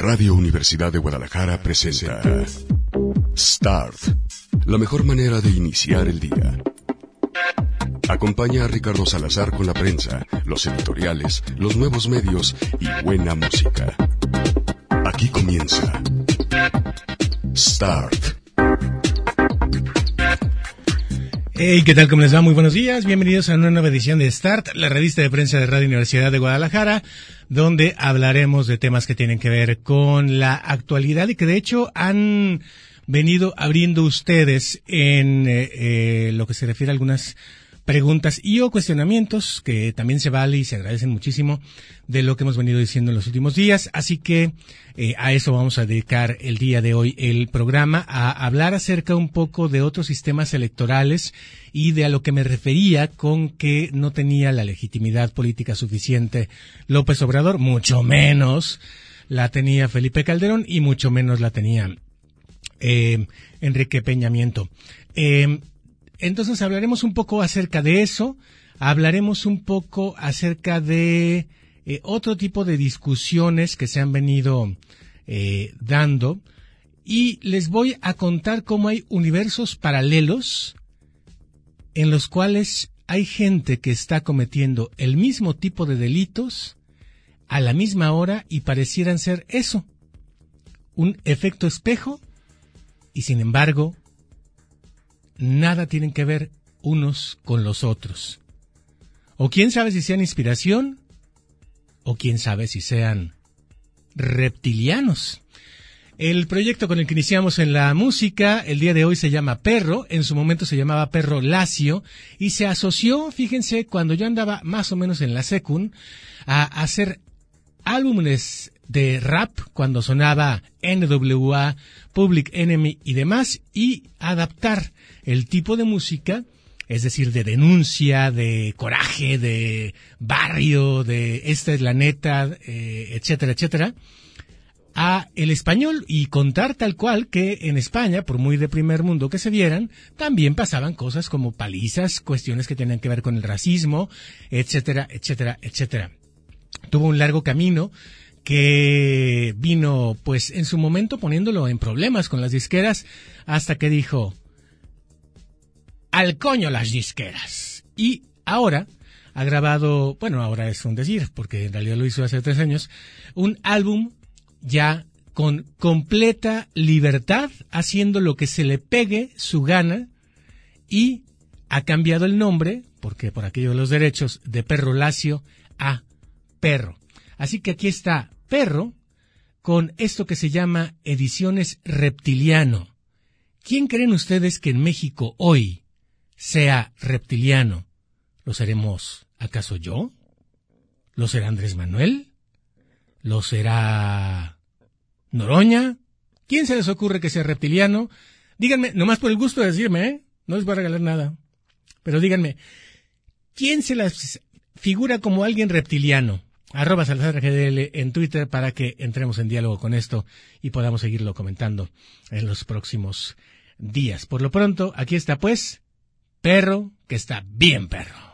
Radio Universidad de Guadalajara presenta Start, la mejor manera de iniciar el día. Acompaña a Ricardo Salazar con la prensa, los editoriales, los nuevos medios y buena música. Aquí comienza Start. Hey, ¿qué tal? ¿Cómo les va? Muy buenos días. Bienvenidos a una nueva edición de Start, la revista de prensa de Radio Universidad de Guadalajara, donde hablaremos de temas que tienen que ver con la actualidad y que de hecho han venido abriendo ustedes en eh, eh, lo que se refiere a algunas preguntas y o cuestionamientos que también se vale y se agradecen muchísimo de lo que hemos venido diciendo en los últimos días. Así que eh, a eso vamos a dedicar el día de hoy el programa, a hablar acerca un poco de otros sistemas electorales y de a lo que me refería con que no tenía la legitimidad política suficiente López Obrador, mucho menos la tenía Felipe Calderón y mucho menos la tenía eh, Enrique Peñamiento. Eh, entonces hablaremos un poco acerca de eso, hablaremos un poco acerca de eh, otro tipo de discusiones que se han venido eh, dando. Y les voy a contar cómo hay universos paralelos en los cuales hay gente que está cometiendo el mismo tipo de delitos a la misma hora y parecieran ser eso, un efecto espejo y sin embargo nada tienen que ver unos con los otros. O quién sabe si sean inspiración, o quién sabe si sean reptilianos. El proyecto con el que iniciamos en la música el día de hoy se llama Perro, en su momento se llamaba Perro Lacio y se asoció, fíjense, cuando yo andaba más o menos en la secund, a hacer álbumes de rap cuando sonaba NWA, Public Enemy y demás y adaptar el tipo de música, es decir, de denuncia, de coraje, de barrio, de esta es la neta, eh, etcétera, etcétera, a el español y contar tal cual que en España, por muy de primer mundo que se vieran, también pasaban cosas como palizas, cuestiones que tenían que ver con el racismo, etcétera, etcétera, etcétera. Tuvo un largo camino que vino pues en su momento poniéndolo en problemas con las disqueras hasta que dijo al coño las disqueras. Y ahora ha grabado, bueno, ahora es un decir, porque en realidad lo hizo hace tres años, un álbum ya con completa libertad, haciendo lo que se le pegue su gana y ha cambiado el nombre, porque por aquello de los derechos, de Perro Lacio a Perro. Así que aquí está Perro con esto que se llama Ediciones Reptiliano. ¿Quién creen ustedes que en México hoy sea reptiliano? ¿Lo seremos acaso yo? ¿Lo será Andrés Manuel? ¿Lo será Noroña? ¿Quién se les ocurre que sea reptiliano? Díganme, nomás por el gusto de decirme, ¿eh? No les voy a regalar nada. Pero díganme, ¿quién se las figura como alguien reptiliano? Arroba Salazar GDL en Twitter para que entremos en diálogo con esto y podamos seguirlo comentando en los próximos días. Por lo pronto, aquí está pues, perro que está bien perro.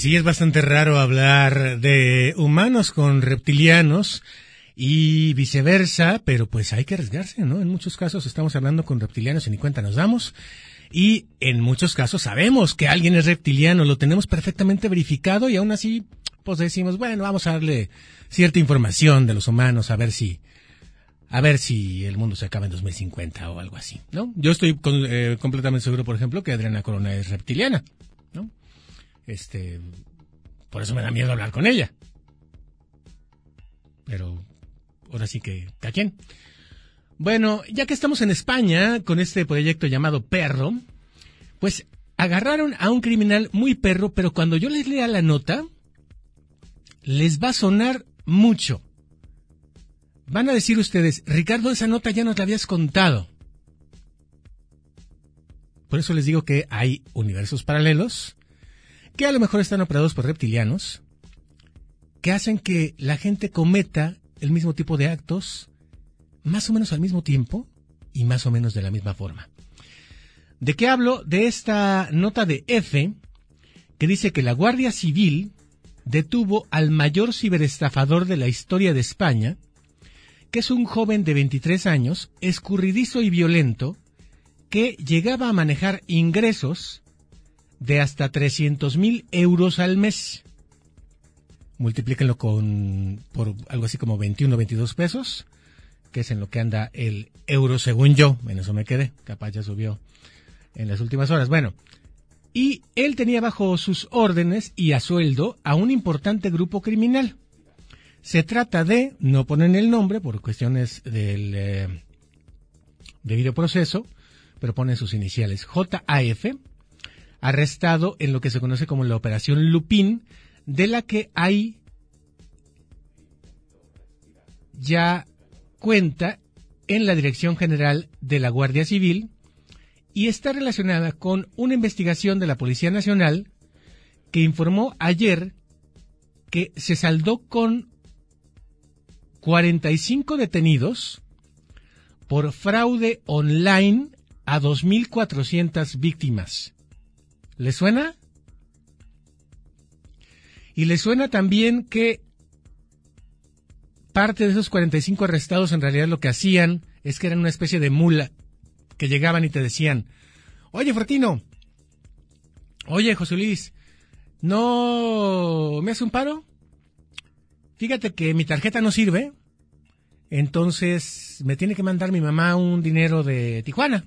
Sí, es bastante raro hablar de humanos con reptilianos y viceversa, pero pues hay que arriesgarse, ¿no? En muchos casos estamos hablando con reptilianos y ni cuenta nos damos. Y en muchos casos sabemos que alguien es reptiliano, lo tenemos perfectamente verificado y aún así, pues decimos, bueno, vamos a darle cierta información de los humanos a ver si, a ver si el mundo se acaba en 2050 o algo así, ¿no? Yo estoy eh, completamente seguro, por ejemplo, que Adriana Corona es reptiliana. Este, por eso me da miedo hablar con ella. Pero ahora sí que, ¿a quién? Bueno, ya que estamos en España con este proyecto llamado Perro, pues agarraron a un criminal muy perro, pero cuando yo les lea la nota, les va a sonar mucho. Van a decir ustedes, Ricardo, esa nota ya nos la habías contado. Por eso les digo que hay universos paralelos, que a lo mejor están operados por reptilianos, que hacen que la gente cometa el mismo tipo de actos, más o menos al mismo tiempo y más o menos de la misma forma. ¿De qué hablo? De esta nota de F que dice que la Guardia Civil detuvo al mayor ciberestafador de la historia de España, que es un joven de 23 años, escurridizo y violento, que llegaba a manejar ingresos de hasta 300 mil euros al mes. Multiplíquenlo con, por algo así como 21 o 22 pesos, que es en lo que anda el euro según yo. En eso me quedé, capaz ya subió en las últimas horas. Bueno, y él tenía bajo sus órdenes y a sueldo a un importante grupo criminal. Se trata de, no ponen el nombre por cuestiones del eh, debido proceso, pero ponen sus iniciales JAF, arrestado en lo que se conoce como la Operación Lupín, de la que hay ya cuenta en la Dirección General de la Guardia Civil y está relacionada con una investigación de la Policía Nacional que informó ayer que se saldó con 45 detenidos por fraude online a 2.400 víctimas. ¿Le suena? Y le suena también que parte de esos 45 arrestados en realidad lo que hacían es que eran una especie de mula que llegaban y te decían, oye Fortino, oye José Luis, ¿no me hace un paro? Fíjate que mi tarjeta no sirve, entonces me tiene que mandar mi mamá un dinero de Tijuana.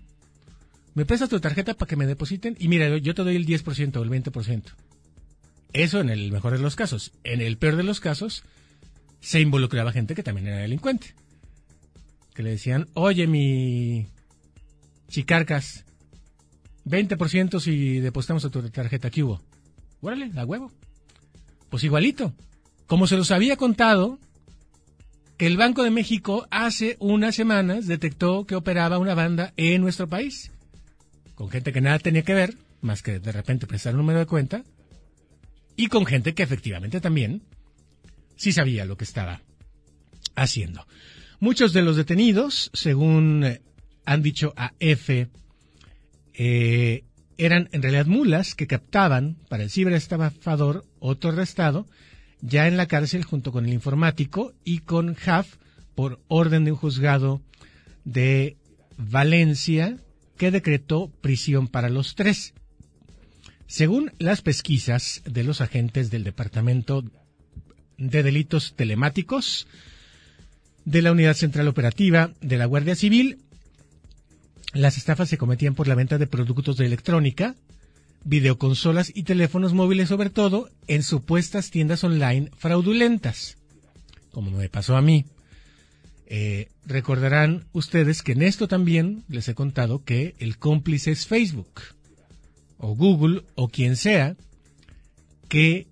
¿Me prestas tu tarjeta para que me depositen? Y mira, yo te doy el 10% o el 20%. Eso en el mejor de los casos. En el peor de los casos, se involucraba gente que también era delincuente. Que le decían, oye, mi Chicarcas, 20% si depositamos a tu tarjeta que hubo. Órale, a huevo. Pues igualito. Como se los había contado, el Banco de México hace unas semanas detectó que operaba una banda en nuestro país, con gente que nada tenía que ver, más que de repente prestar un número de cuenta, y con gente que efectivamente también sí sabía lo que estaba haciendo. Muchos de los detenidos, según eh, han dicho a F, eh, eran en realidad mulas que captaban para el ciberestafador otro arrestado ya en la cárcel junto con el informático y con Haf por orden de un juzgado de Valencia que decretó prisión para los tres. Según las pesquisas de los agentes del Departamento de Delitos Telemáticos de la Unidad Central Operativa de la Guardia Civil, las estafas se cometían por la venta de productos de electrónica, videoconsolas y teléfonos móviles sobre todo en supuestas tiendas online fraudulentas, como me pasó a mí. Eh, recordarán ustedes que en esto también les he contado que el cómplice es Facebook o Google o quien sea que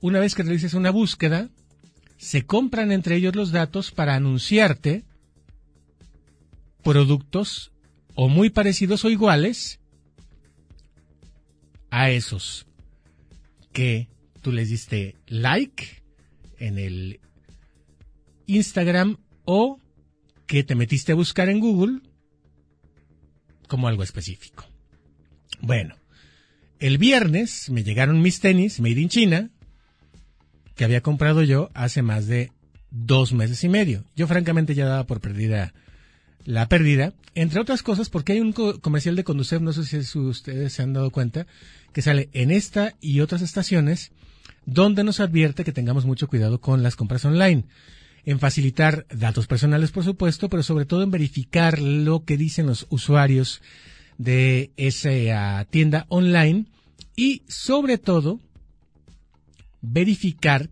una vez que realices una búsqueda se compran entre ellos los datos para anunciarte productos o muy parecidos o iguales a esos que tú les diste like en el Instagram o que te metiste a buscar en Google como algo específico. Bueno, el viernes me llegaron mis tenis Made in China, que había comprado yo hace más de dos meses y medio. Yo francamente ya daba por perdida la pérdida, entre otras cosas porque hay un comercial de Conducef, no sé si ustedes se han dado cuenta, que sale en esta y otras estaciones, donde nos advierte que tengamos mucho cuidado con las compras online, en facilitar datos personales, por supuesto, pero sobre todo en verificar lo que dicen los usuarios de esa tienda online y sobre todo verificar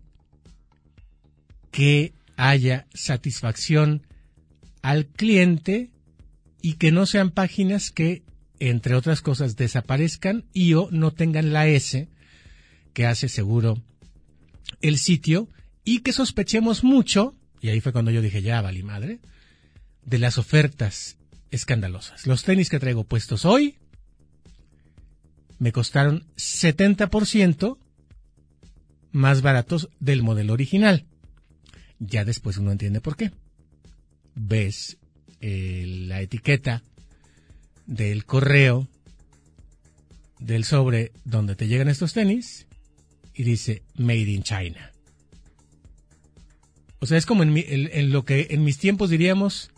que haya satisfacción al cliente y que no sean páginas que, entre otras cosas, desaparezcan y o no tengan la S que hace seguro el sitio y que sospechemos mucho, y ahí fue cuando yo dije, ya, vale madre, de las ofertas escandalosas. Los tenis que traigo puestos hoy me costaron 70% más baratos del modelo original. Ya después uno entiende por qué. Ves eh, la etiqueta del correo del sobre donde te llegan estos tenis y dice Made in China. O sea, es como en, lo que en mis tiempos diríamos,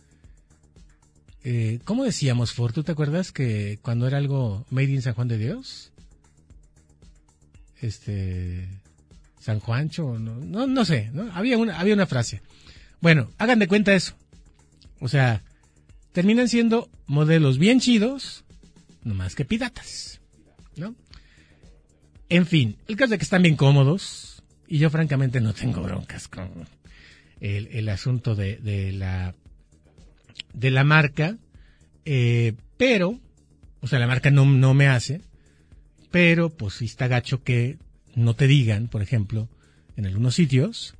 eh, ¿cómo decíamos, Ford? ¿Tú te acuerdas que cuando era algo Made in San Juan de Dios? Este, San Juancho, no, no, no sé, ¿no? Había una, había una frase. Bueno, hagan de cuenta eso. O sea, terminan siendo modelos bien chidos, más que piratas, ¿no? En fin, el caso es que están bien cómodos y yo francamente no tengo broncas con el, asunto de, la de la marca, eh, pero, o sea, la marca no, no me hace, pero pues sí está gacho que no te digan, por ejemplo, en algunos sitios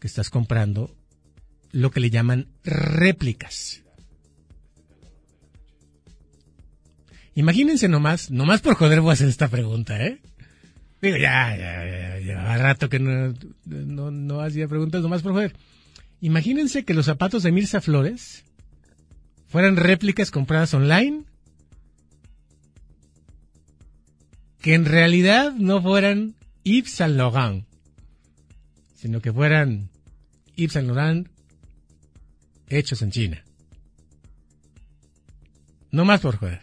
que estás comprando lo que le llaman réplicas. Imagínense nomás, nomás por joder voy a hacer esta pregunta, ¿eh? Digo, ya, ya, ya, rato que no, no, no hacía preguntas nomás por joder. Imagínense que los zapatos de Mirza Flores fueran réplicas compradas online, que en realidad no fueran Yves Saint Laurent, sino que fueran Yves Saint Laurent hechos en China. No más por joder,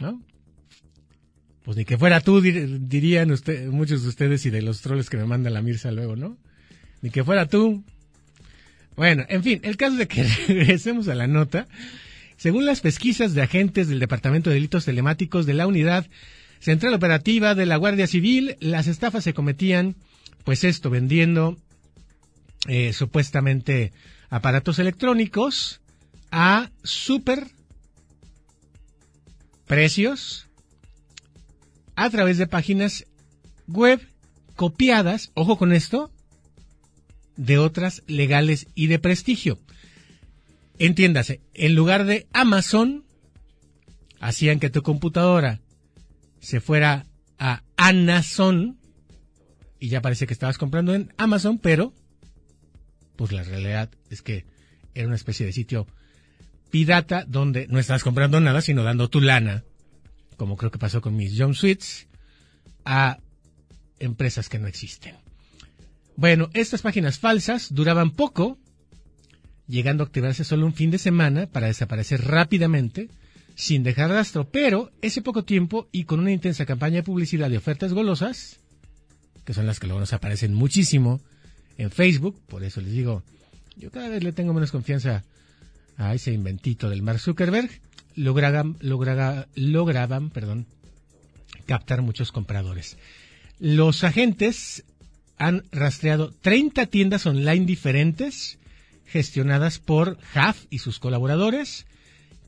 ¿no? Pues ni que fuera tú, dirían usted, muchos de ustedes y de los troles que me manda la Mirza luego, ¿no? Ni que fuera tú. Bueno, en fin, el caso de que regresemos a la nota. Según las pesquisas de agentes del Departamento de Delitos Telemáticos de la Unidad Central Operativa de la Guardia Civil, las estafas se cometían, pues esto, vendiendo eh, supuestamente aparatos electrónicos a super precios a través de páginas web copiadas, ojo con esto, de otras legales y de prestigio. Entiéndase, en lugar de Amazon, hacían que tu computadora se fuera a Amazon y ya parece que estabas comprando en Amazon, pero pues la realidad es que era una especie de sitio pirata donde no estabas comprando nada, sino dando tu lana como creo que pasó con mis jumpsuits, a empresas que no existen. Bueno, estas páginas falsas duraban poco, llegando a activarse solo un fin de semana para desaparecer rápidamente, sin dejar rastro, pero ese poco tiempo y con una intensa campaña de publicidad de ofertas golosas, que son las que luego nos aparecen muchísimo en Facebook, por eso les digo, yo cada vez le tengo menos confianza a ese inventito del Mark Zuckerberg, lograban, lograban perdón, captar muchos compradores. Los agentes han rastreado 30 tiendas online diferentes gestionadas por Huff y sus colaboradores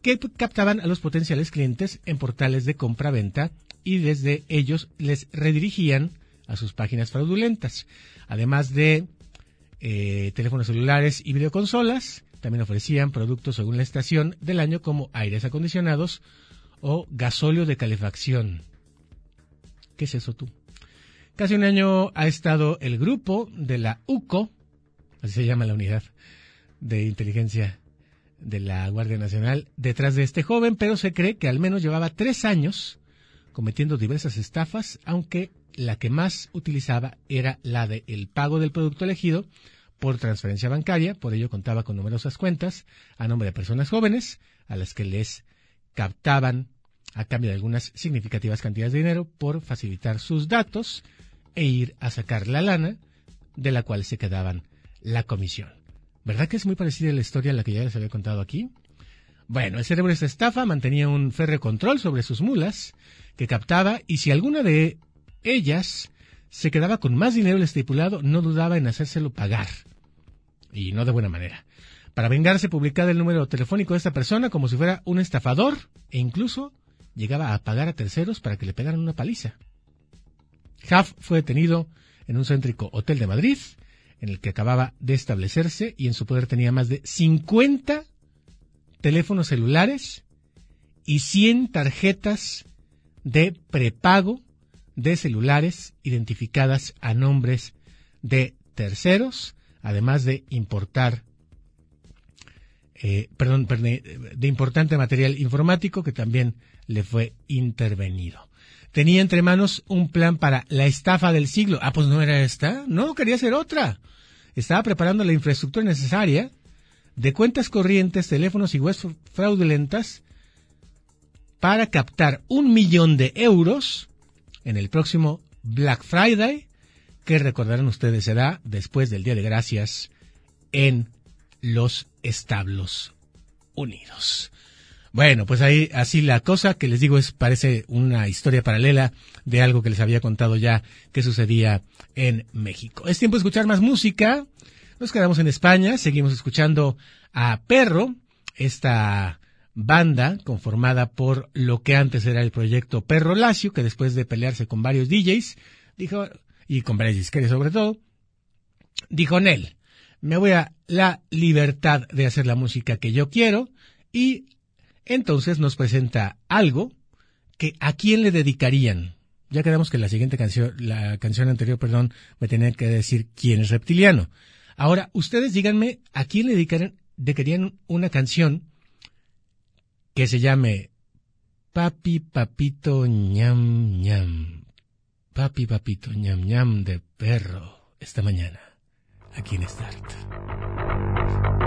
que captaban a los potenciales clientes en portales de compra-venta y desde ellos les redirigían a sus páginas fraudulentas, además de eh, teléfonos celulares y videoconsolas, también ofrecían productos según la estación del año como aires acondicionados o gasóleo de calefacción. ¿Qué es eso tú? Casi un año ha estado el grupo de la UCO, así se llama la unidad de inteligencia de la Guardia Nacional, detrás de este joven, pero se cree que al menos llevaba tres años cometiendo diversas estafas, aunque la que más utilizaba era la de el pago del producto elegido por transferencia bancaria, por ello contaba con numerosas cuentas a nombre de personas jóvenes a las que les captaban a cambio de algunas significativas cantidades de dinero por facilitar sus datos e ir a sacar la lana de la cual se quedaban la comisión. ¿Verdad que es muy parecida a la historia a la que ya les había contado aquí? Bueno, el cerebro de esta estafa mantenía un férreo control sobre sus mulas que captaba y si alguna de ellas se quedaba con más dinero del estipulado, no dudaba en hacérselo pagar. Y no de buena manera. Para vengarse publicaba el número telefónico de esta persona como si fuera un estafador e incluso llegaba a pagar a terceros para que le pegaran una paliza. Huff fue detenido en un céntrico hotel de Madrid, en el que acababa de establecerse y en su poder tenía más de 50 teléfonos celulares y 100 tarjetas de prepago de celulares identificadas a nombres de terceros, además de importar, eh, perdón, de importante material informático que también le fue intervenido. Tenía entre manos un plan para la estafa del siglo. Ah, pues no era esta. No, quería ser otra. Estaba preparando la infraestructura necesaria de cuentas corrientes, teléfonos y webs fraudulentas para captar un millón de euros en el próximo Black Friday, que recordarán ustedes será después del Día de Gracias en los Establos Unidos. Bueno, pues ahí así la cosa que les digo es parece una historia paralela de algo que les había contado ya que sucedía en México. Es tiempo de escuchar más música. Nos quedamos en España, seguimos escuchando a Perro, esta banda conformada por lo que antes era el proyecto Perro Lacio, que después de pelearse con varios DJs, dijo, y con disqueras sobre todo, dijo Nel, me voy a la libertad de hacer la música que yo quiero y entonces nos presenta algo que a quién le dedicarían. Ya quedamos que la siguiente canción, la canción anterior, perdón, me tenía que decir quién es reptiliano. Ahora, ustedes díganme a quién le dedicarían, dedicarían una canción que se llame Papi Papito ñam ñam. Papi Papito ñam ñam de perro esta mañana, aquí en Start.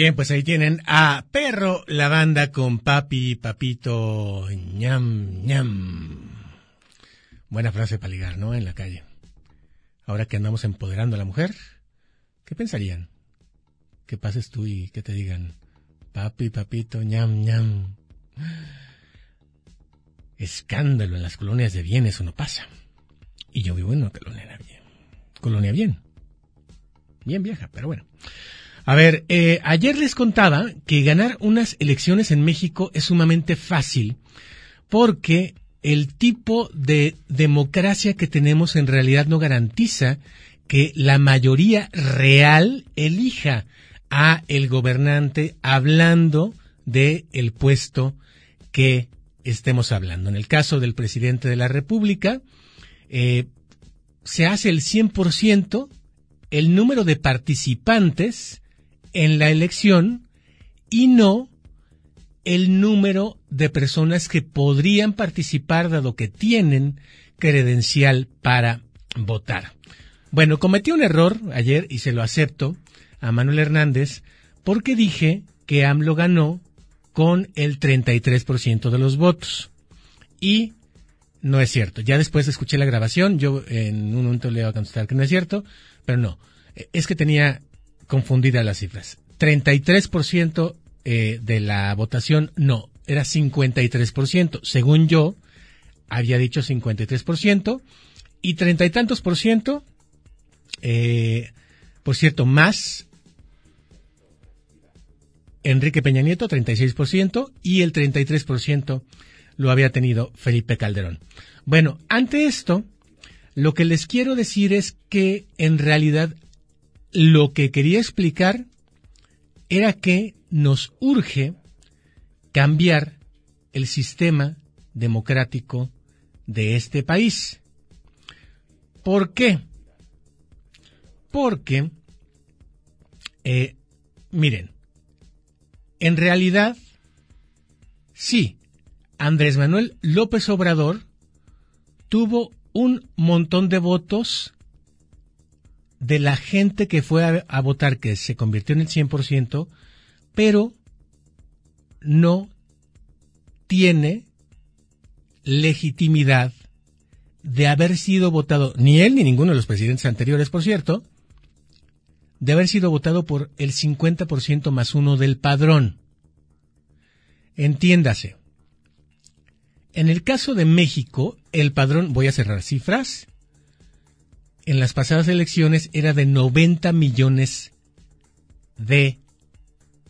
Bien, pues ahí tienen a Perro, la banda con Papi, Papito, ñam, ñam. Buena frase para ligar, ¿no? En la calle. Ahora que andamos empoderando a la mujer, ¿qué pensarían? Que pases tú y que te digan, Papi, Papito, ñam, ñam. Escándalo en las colonias de bien, eso no pasa. Y yo vivo en una colonia bien. Colonia bien. Bien vieja, pero bueno. A ver, eh, ayer les contaba que ganar unas elecciones en México es sumamente fácil porque el tipo de democracia que tenemos en realidad no garantiza que la mayoría real elija a el gobernante hablando de el puesto que estemos hablando. En el caso del presidente de la República, eh, se hace el 100% el número de participantes en la elección y no el número de personas que podrían participar dado que tienen credencial para votar. Bueno, cometí un error ayer y se lo acepto a Manuel Hernández porque dije que AMLO ganó con el 33% de los votos. Y no es cierto. Ya después escuché la grabación, yo en un momento le voy a contestar que no es cierto, pero no. Es que tenía confundidas las cifras. 33% eh, de la votación, no, era 53%. Según yo, había dicho 53%. Y treinta y tantos por ciento, eh, por cierto, más Enrique Peña Nieto, 36%, y el 33% lo había tenido Felipe Calderón. Bueno, ante esto, lo que les quiero decir es que en realidad lo que quería explicar era que nos urge cambiar el sistema democrático de este país. ¿Por qué? Porque, eh, miren, en realidad, sí, Andrés Manuel López Obrador tuvo un montón de votos de la gente que fue a, votar, que se convirtió en el 100%, pero no tiene legitimidad de haber sido votado, ni él ni ninguno de los presidentes anteriores, por cierto, de haber sido votado por el 50% más uno del padrón. Entiéndase. En el caso de México, el padrón, voy a cerrar cifras, en las pasadas elecciones era de 90 millones de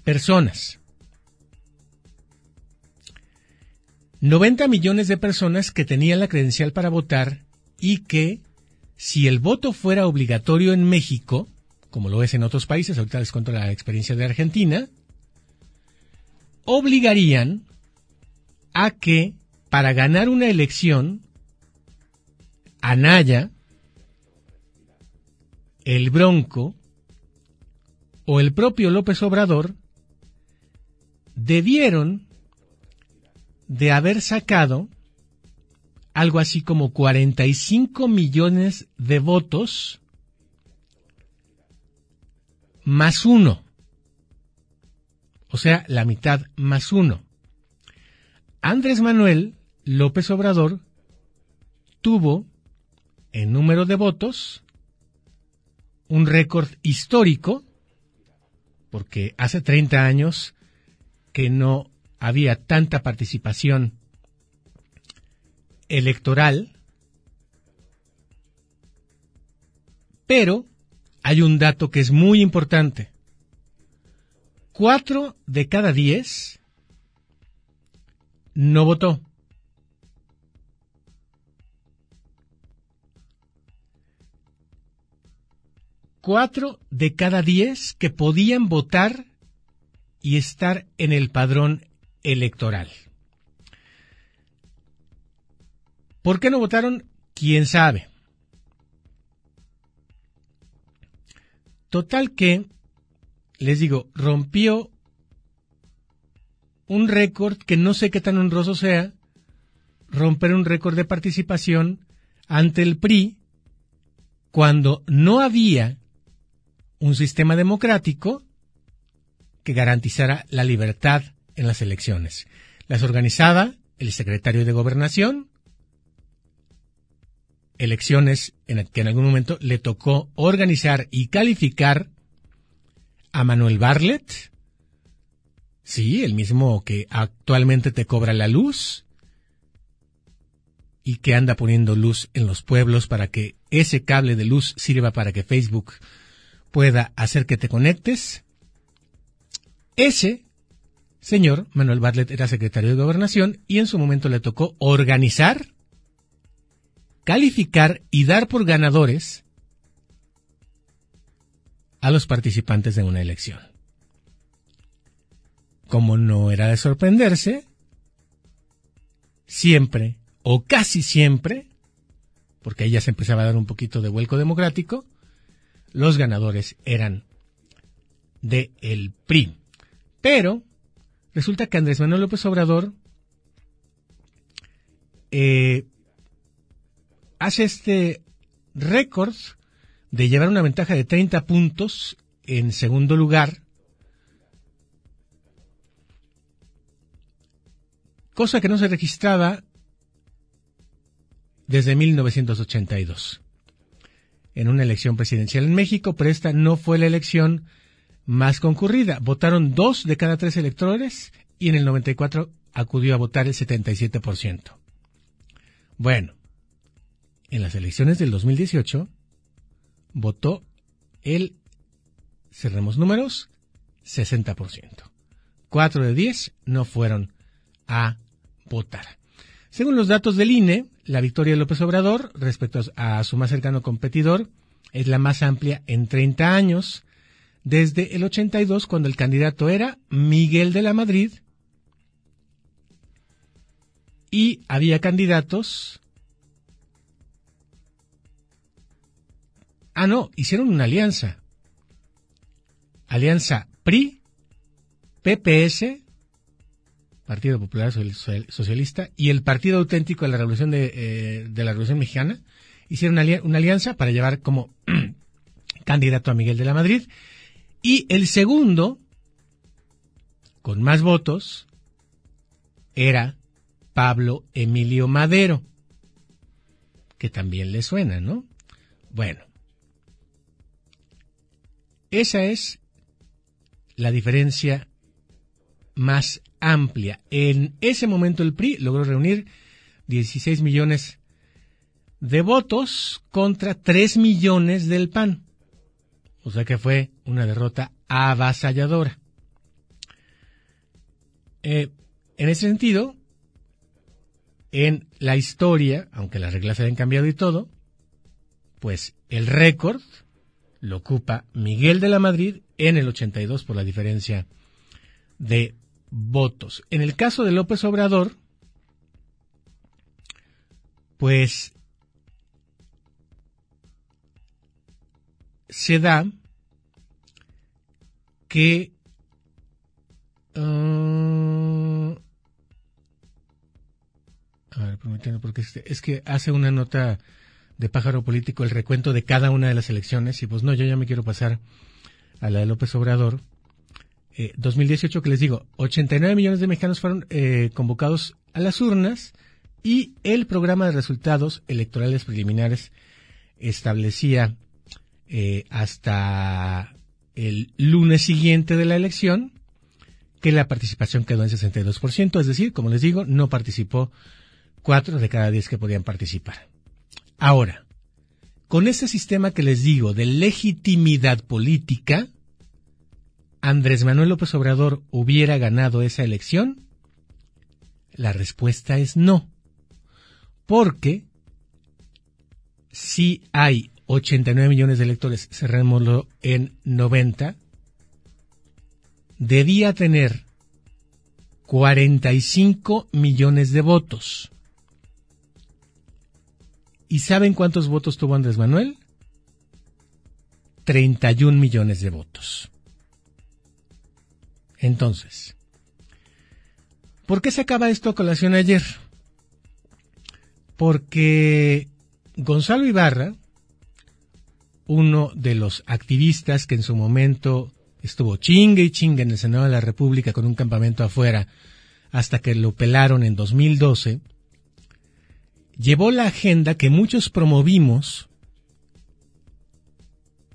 personas. 90 millones de personas que tenían la credencial para votar y que, si el voto fuera obligatorio en México, como lo es en otros países, ahorita les cuento la experiencia de Argentina, obligarían a que para ganar una elección, Anaya, el Bronco o el propio López Obrador debieron de haber sacado algo así como 45 millones de votos más uno. O sea, la mitad más uno. Andrés Manuel López Obrador tuvo, en número de votos, un récord histórico, porque hace 30 años que no había tanta participación electoral, pero hay un dato que es muy importante. Cuatro de cada diez no votó. Cuatro de cada diez que podían votar y estar en el padrón electoral. ¿Por qué no votaron? ¿Quién sabe? Total que, les digo, rompió un récord que no sé qué tan honroso sea, romper un récord de participación ante el PRI cuando no había un sistema democrático que garantizara la libertad en las elecciones. Las organizaba el secretario de Gobernación, elecciones en que en algún momento le tocó organizar y calificar a Manuel Bartlett, sí, el mismo que actualmente te cobra la luz y que anda poniendo luz en los pueblos para que ese cable de luz sirva para que Facebook pueda hacer que te conectes. Ese señor, Manuel Bartlett, era secretario de Gobernación y en su momento le tocó organizar, calificar y dar por ganadores a los participantes de una elección. Como no era de sorprenderse, siempre o casi siempre, porque ahí ya se empezaba a dar un poquito de vuelco democrático, los ganadores eran de el PRI. Pero resulta que Andrés Manuel López Obrador eh, hace este récord de llevar una ventaja de 30 puntos en segundo lugar, cosa que no se registraba desde 1982 en una elección presidencial en México, pero esta no fue la elección más concurrida. Votaron dos de cada tres electores y en el 94 acudió a votar el 77%. Bueno, en las elecciones del 2018 votó el, cerremos números, 60%. Cuatro de diez no fueron a votar. Según los datos del INE, la victoria de López Obrador respecto a su más cercano competidor es la más amplia en 30 años, desde el 82 cuando el candidato era Miguel de la Madrid y había candidatos Ah, no, hicieron una alianza. Alianza PRI, PPS, Partido Popular Socialista, y el Partido Auténtico de la Revolución de, eh, la Revolución Mexicana, hicieron una, una alianza para llevar como candidato a Miguel de la Madrid. Y el segundo, con más votos, era Pablo Emilio Madero, que también le suena, ¿no? Bueno, esa es la diferencia más amplia. En ese momento el PRI logró reunir 16 millones de votos contra 3 millones del PAN. O sea que fue una derrota avasalladora. Eh, en ese sentido, en la historia, aunque las reglas se hayan cambiado y todo, pues el récord lo ocupa Miguel de la Madrid en el 82 por la diferencia de votos. En el caso de López Obrador, pues se da que uh, a ver, porque es que hace una nota de pájaro político el recuento de cada una de las elecciones y pues no, yo ya me quiero pasar a la de López Obrador. 2018 eh, que les digo, 89 millones de mexicanos fueron eh, convocados a las urnas y el programa de resultados electorales preliminares establecía eh, hasta el lunes siguiente de la elección que la participación quedó en 62%, es decir, como les digo, no participó cuatro de cada diez que podían participar. Ahora, con este sistema que les digo de legitimidad política, ¿Andrés Manuel López Obrador hubiera ganado esa elección? La respuesta es no. Porque si hay 89 millones de electores, cerrémoslo en 90, debía tener 45 millones de votos. ¿Y saben cuántos votos tuvo Andrés Manuel? 31 millones de votos. Entonces, ¿por qué se acaba esto a colación ayer? Porque Gonzalo Ibarra, uno de los activistas que en su momento estuvo chingue y chingue en el Senado de la República con un campamento afuera hasta que lo pelaron en 2012, llevó la agenda que muchos promovimos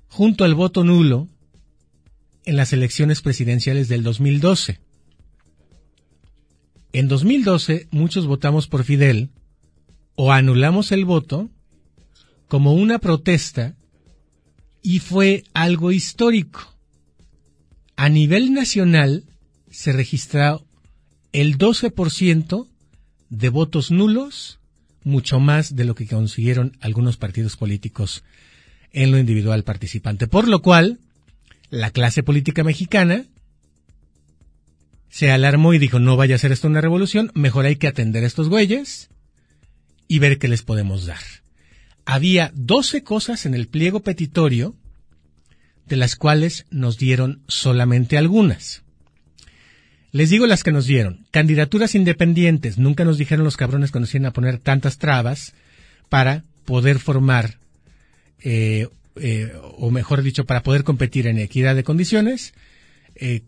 junto al voto nulo en las elecciones presidenciales del 2012. En 2012 muchos votamos por Fidel o anulamos el voto como una protesta y fue algo histórico. A nivel nacional se registró el 12% de votos nulos, mucho más de lo que consiguieron algunos partidos políticos en lo individual participante. Por lo cual, la clase política mexicana se alarmó y dijo, no vaya a ser esto una revolución, mejor hay que atender a estos güeyes y ver qué les podemos dar. Había 12 cosas en el pliego petitorio de las cuales nos dieron solamente algunas. Les digo las que nos dieron. Candidaturas independientes. Nunca nos dijeron los cabrones que nos iban a poner tantas trabas para poder formar, eh, eh, o mejor dicho, para poder competir en equidad de condiciones eh,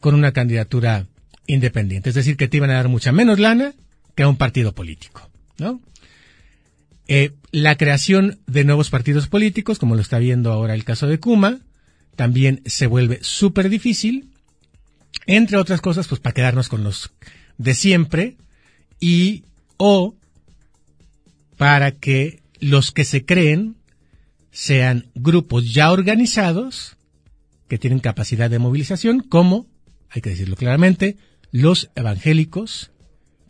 con una candidatura independiente. Es decir, que te iban a dar mucha menos lana que a un partido político. ¿no? Eh, la creación de nuevos partidos políticos, como lo está viendo ahora el caso de Kuma, también se vuelve súper difícil, entre otras cosas, pues para quedarnos con los de siempre y o para que los que se creen sean grupos ya organizados que tienen capacidad de movilización, como, hay que decirlo claramente, los evangélicos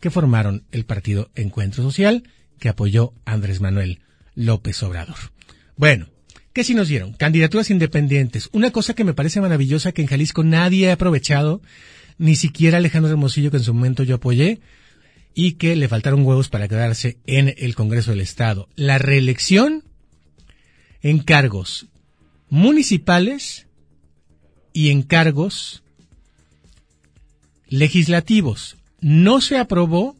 que formaron el partido Encuentro Social que apoyó Andrés Manuel López Obrador. Bueno, ¿qué si nos dieron? Candidaturas independientes. Una cosa que me parece maravillosa que en Jalisco nadie ha aprovechado, ni siquiera Alejandro Hermosillo que en su momento yo apoyé, y que le faltaron huevos para quedarse en el Congreso del Estado. La reelección en cargos municipales y en cargos legislativos. No se aprobó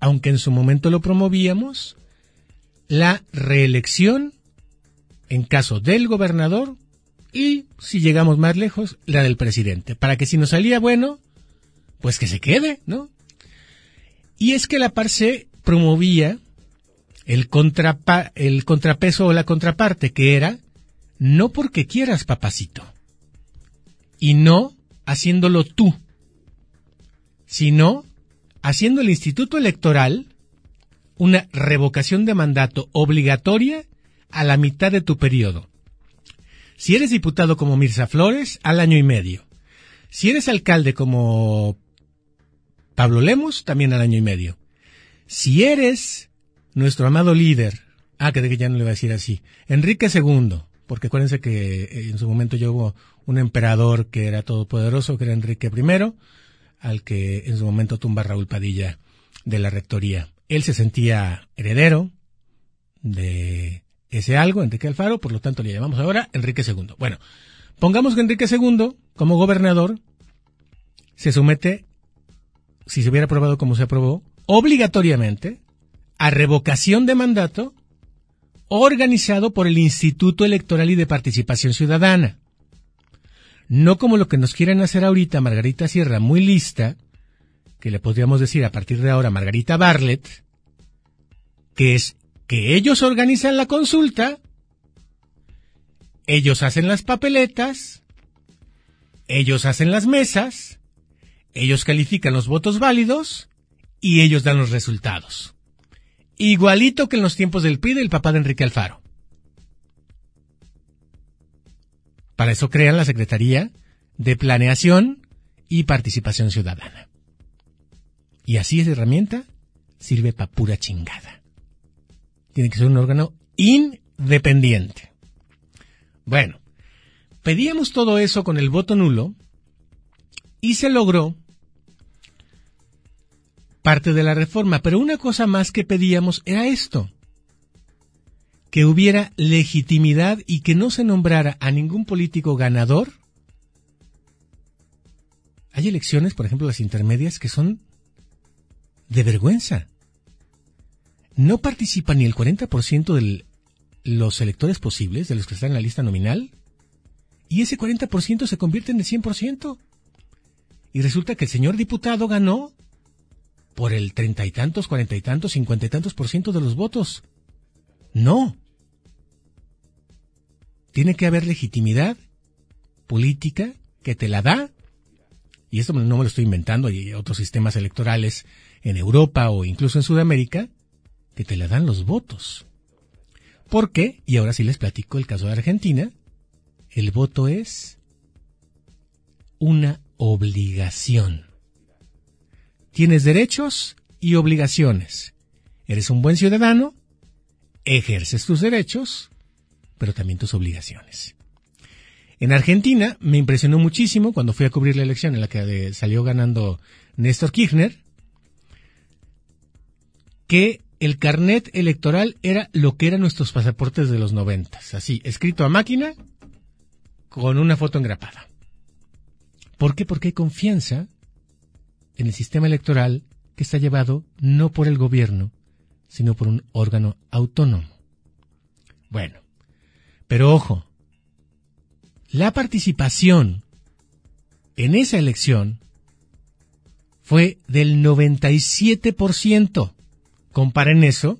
aunque en su momento lo promovíamos, la reelección en caso del gobernador y, si llegamos más lejos, la del presidente, para que si nos salía bueno, pues que se quede, ¿no? Y es que la Parse promovía el, el contrapeso o la contraparte, que era no porque quieras, papacito, y no haciéndolo tú, sino haciendo el Instituto Electoral una revocación de mandato obligatoria a la mitad de tu periodo. Si eres diputado como Mirza Flores, al año y medio. Si eres alcalde como Pablo Lemos, también al año y medio. Si eres nuestro amado líder, ah, que ya no le voy a decir así, Enrique II, porque acuérdense que eh, en su momento yo hubo un emperador que era todopoderoso, que era Enrique I, al que en su momento tumba Raúl Padilla de la Rectoría. Él se sentía heredero de ese algo, Enrique Alfaro, por lo tanto le llamamos ahora Enrique II. Bueno, pongamos que Enrique II, como gobernador, se somete, si se hubiera aprobado como se aprobó, obligatoriamente a revocación de mandato organizado por el Instituto Electoral y de Participación Ciudadana. No como lo que nos quieren hacer ahorita Margarita Sierra, muy lista, que le podríamos decir a partir de ahora Margarita Barlett, que es que ellos organizan la consulta, ellos hacen las papeletas, ellos hacen las mesas, ellos califican los votos válidos y ellos dan los resultados. Igualito que en los tiempos del PRI del papá de Enrique Alfaro. Para eso crean la Secretaría de Planeación y Participación Ciudadana. Y así esa herramienta sirve para pura chingada. Tiene que ser un órgano independiente. Bueno, pedíamos todo eso con el voto nulo y se logró parte de la reforma. Pero una cosa más que pedíamos era esto que hubiera legitimidad y que no se nombrara a ningún político ganador. Hay elecciones, por ejemplo, las intermedias, que son de vergüenza. No participa ni el 40% de los electores posibles, de los que están en la lista nominal, y ese 40% se convierte en el 100%. Y resulta que el señor diputado ganó por el treinta y tantos, cuarenta y tantos, cincuenta y tantos por ciento de los votos. No. Tiene que haber legitimidad política que te la da. Y esto no me lo estoy inventando, hay otros sistemas electorales en Europa o incluso en Sudamérica que te la dan los votos. ¿Por qué? Y ahora sí les platico el caso de Argentina. El voto es una obligación. Tienes derechos y obligaciones. Eres un buen ciudadano, ejerces tus derechos, pero también tus obligaciones. En Argentina me impresionó muchísimo cuando fui a cubrir la elección en la que salió ganando Néstor Kirchner, que el carnet electoral era lo que eran nuestros pasaportes de los noventas, así, escrito a máquina, con una foto engrapada. ¿Por qué? Porque hay confianza en el sistema electoral que está llevado no por el gobierno, sino por un órgano autónomo. Bueno, pero ojo, la participación en esa elección fue del 97%. Comparen eso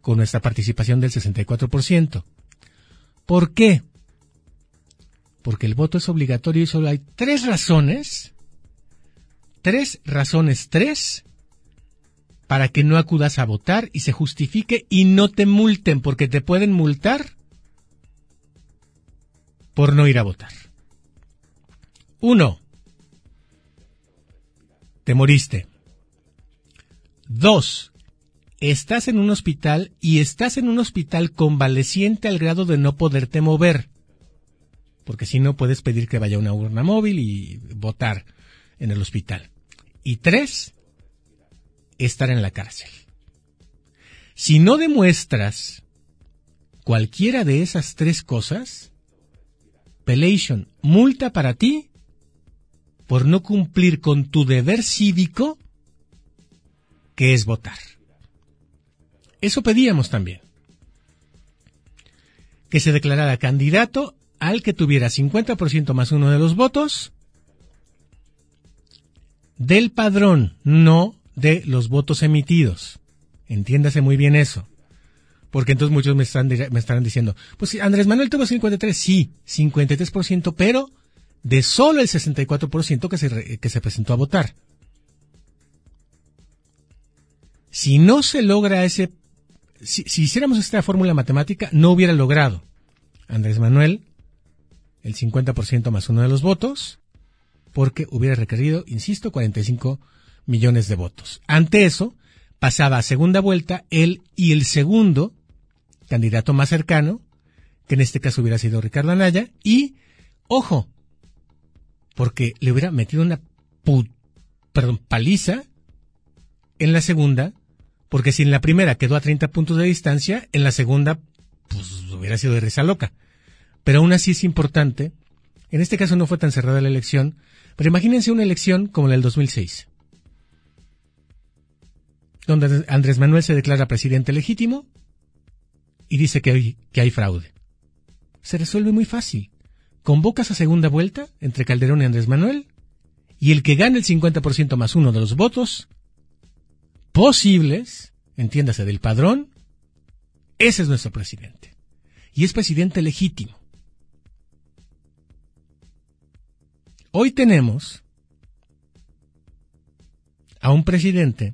con nuestra participación del 64%. ¿Por qué? Porque el voto es obligatorio y solo hay tres razones, tres razones, tres, para que no acudas a votar y se justifique y no te multen, porque te pueden multar por no ir a votar. Uno, te moriste. Dos, estás en un hospital y estás en un hospital convaleciente al grado de no poderte mover. Porque si no puedes pedir que vaya una urna móvil y votar en el hospital. Y tres, estar en la cárcel. Si no demuestras cualquiera de esas tres cosas, Pelation, multa para ti por no cumplir con tu deber cívico, que es votar. Eso pedíamos también. Que se declarara candidato al que tuviera 50% más uno de los votos del padrón, no de los votos emitidos. Entiéndase muy bien eso. Porque entonces muchos me, están, me estarán diciendo, pues Andrés Manuel tuvo 53, sí, 53%, pero de solo el 64% que se, que se presentó a votar. Si no se logra ese si, hiciéramos esta fórmula matemática, no hubiera logrado Andrés Manuel el 50% más uno de los votos, porque hubiera requerido, insisto, 45 millones de votos. Ante eso, pasaba a segunda vuelta él y el segundo candidato más cercano, que en este caso hubiera sido Ricardo Anaya, y, ojo, porque le hubiera metido una perdón, paliza en la segunda porque si en la primera quedó a 30 puntos de distancia, en la segunda, pues hubiera sido de risa loca. Pero aún así es importante, en este caso no fue tan cerrada la elección, pero imagínense una elección como la del 2006, donde Andrés Manuel se declara presidente legítimo y dice que hay, fraude. Se resuelve muy fácil. Convocas a segunda vuelta entre Calderón y Andrés Manuel y el que gane el 50% más uno de los votos posibles, entiéndase, del padrón, ese es nuestro presidente. Y es presidente legítimo. Hoy tenemos a un presidente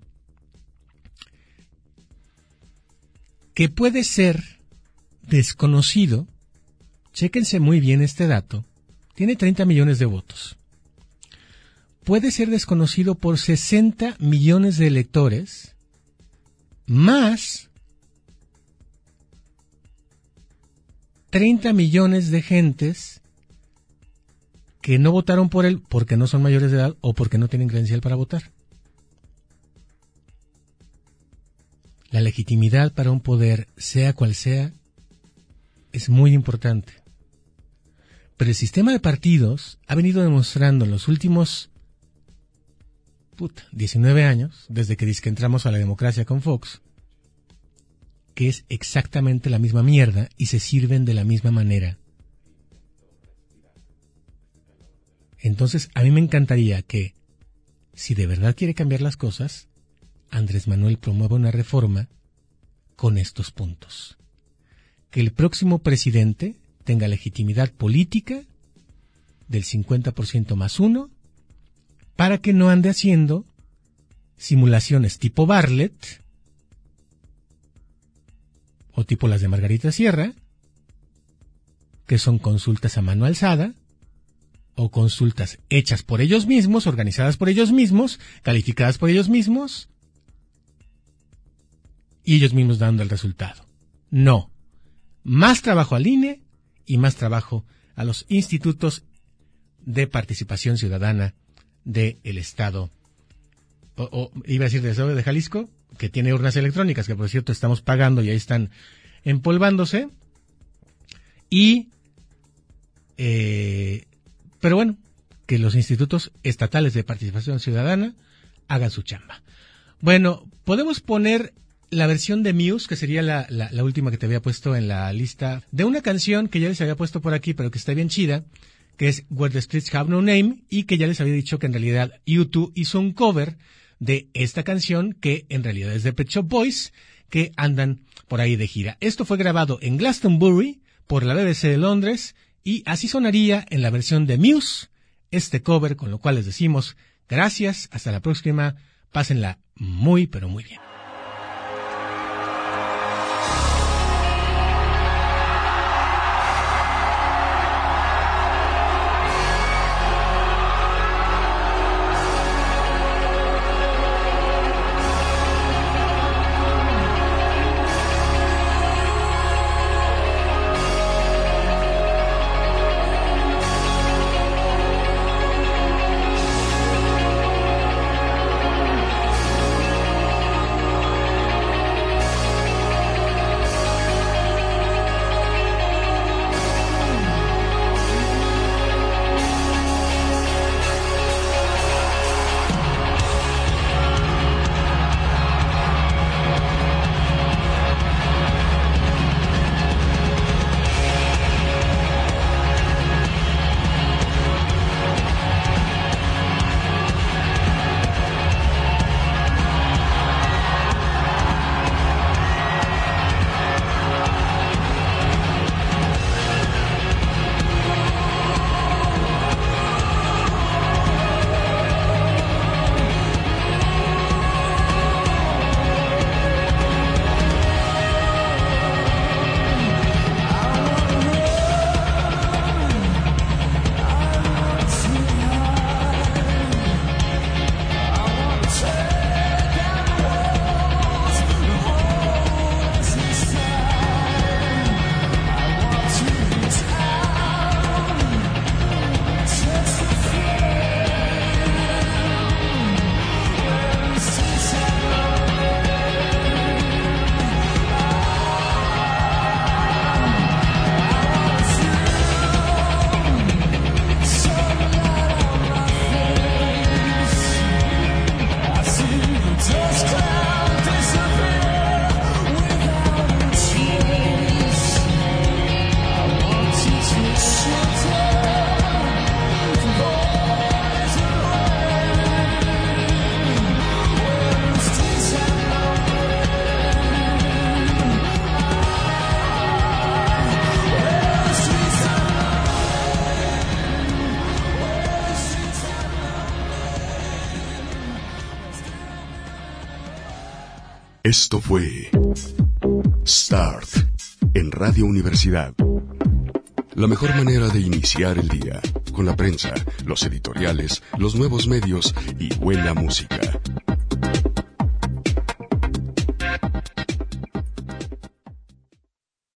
que puede ser desconocido, chéquense muy bien este dato, tiene 30 millones de votos. Puede ser desconocido por 60 millones de electores, más 30 millones de gentes que no votaron por él porque no son mayores de edad o porque no tienen credencial para votar. La legitimidad para un poder, sea cual sea, es muy importante. Pero el sistema de partidos ha venido demostrando en los últimos 19 años, desde que, que entramos a la democracia con Fox, que es exactamente la misma mierda y se sirven de la misma manera Entonces, a mí me encantaría que, si de verdad quiere cambiar las cosas, Andrés Manuel promueva una reforma con estos puntos. Que el próximo presidente tenga legitimidad política del 50% más uno para que no ande haciendo simulaciones tipo Bartlett o tipo las de Margarita Sierra, que son consultas a mano alzada, o consultas hechas por ellos mismos, organizadas por ellos mismos, calificadas por ellos mismos, y ellos mismos dando el resultado. No. Más trabajo al INE y más trabajo a los institutos de participación ciudadana del Estado, o, iba a decir del Estado de Jalisco, que tiene urnas electrónicas, que por cierto estamos pagando y ahí están empolvándose. Y, eh, pero bueno, que los institutos estatales de participación ciudadana hagan su chamba. Bueno, podemos poner la versión de Muse, que sería la, la, última que te había puesto en la lista, de una canción que ya les había puesto por aquí, pero que está bien chida, que es Where the Streets Have No Name, y que ya les había dicho que en realidad YouTube hizo un cover de esta canción, que en realidad es de Pet Shop Boys, que andan por ahí de gira. Esto fue grabado en Glastonbury por la BBC de Londres, y así sonaría en la versión de Muse este cover, con lo cual les decimos gracias, hasta la próxima, pásenla muy pero muy bien. Esto fue Start en Radio Universidad. La mejor manera de iniciar el día, con la prensa, los editoriales, los nuevos medios y buena música.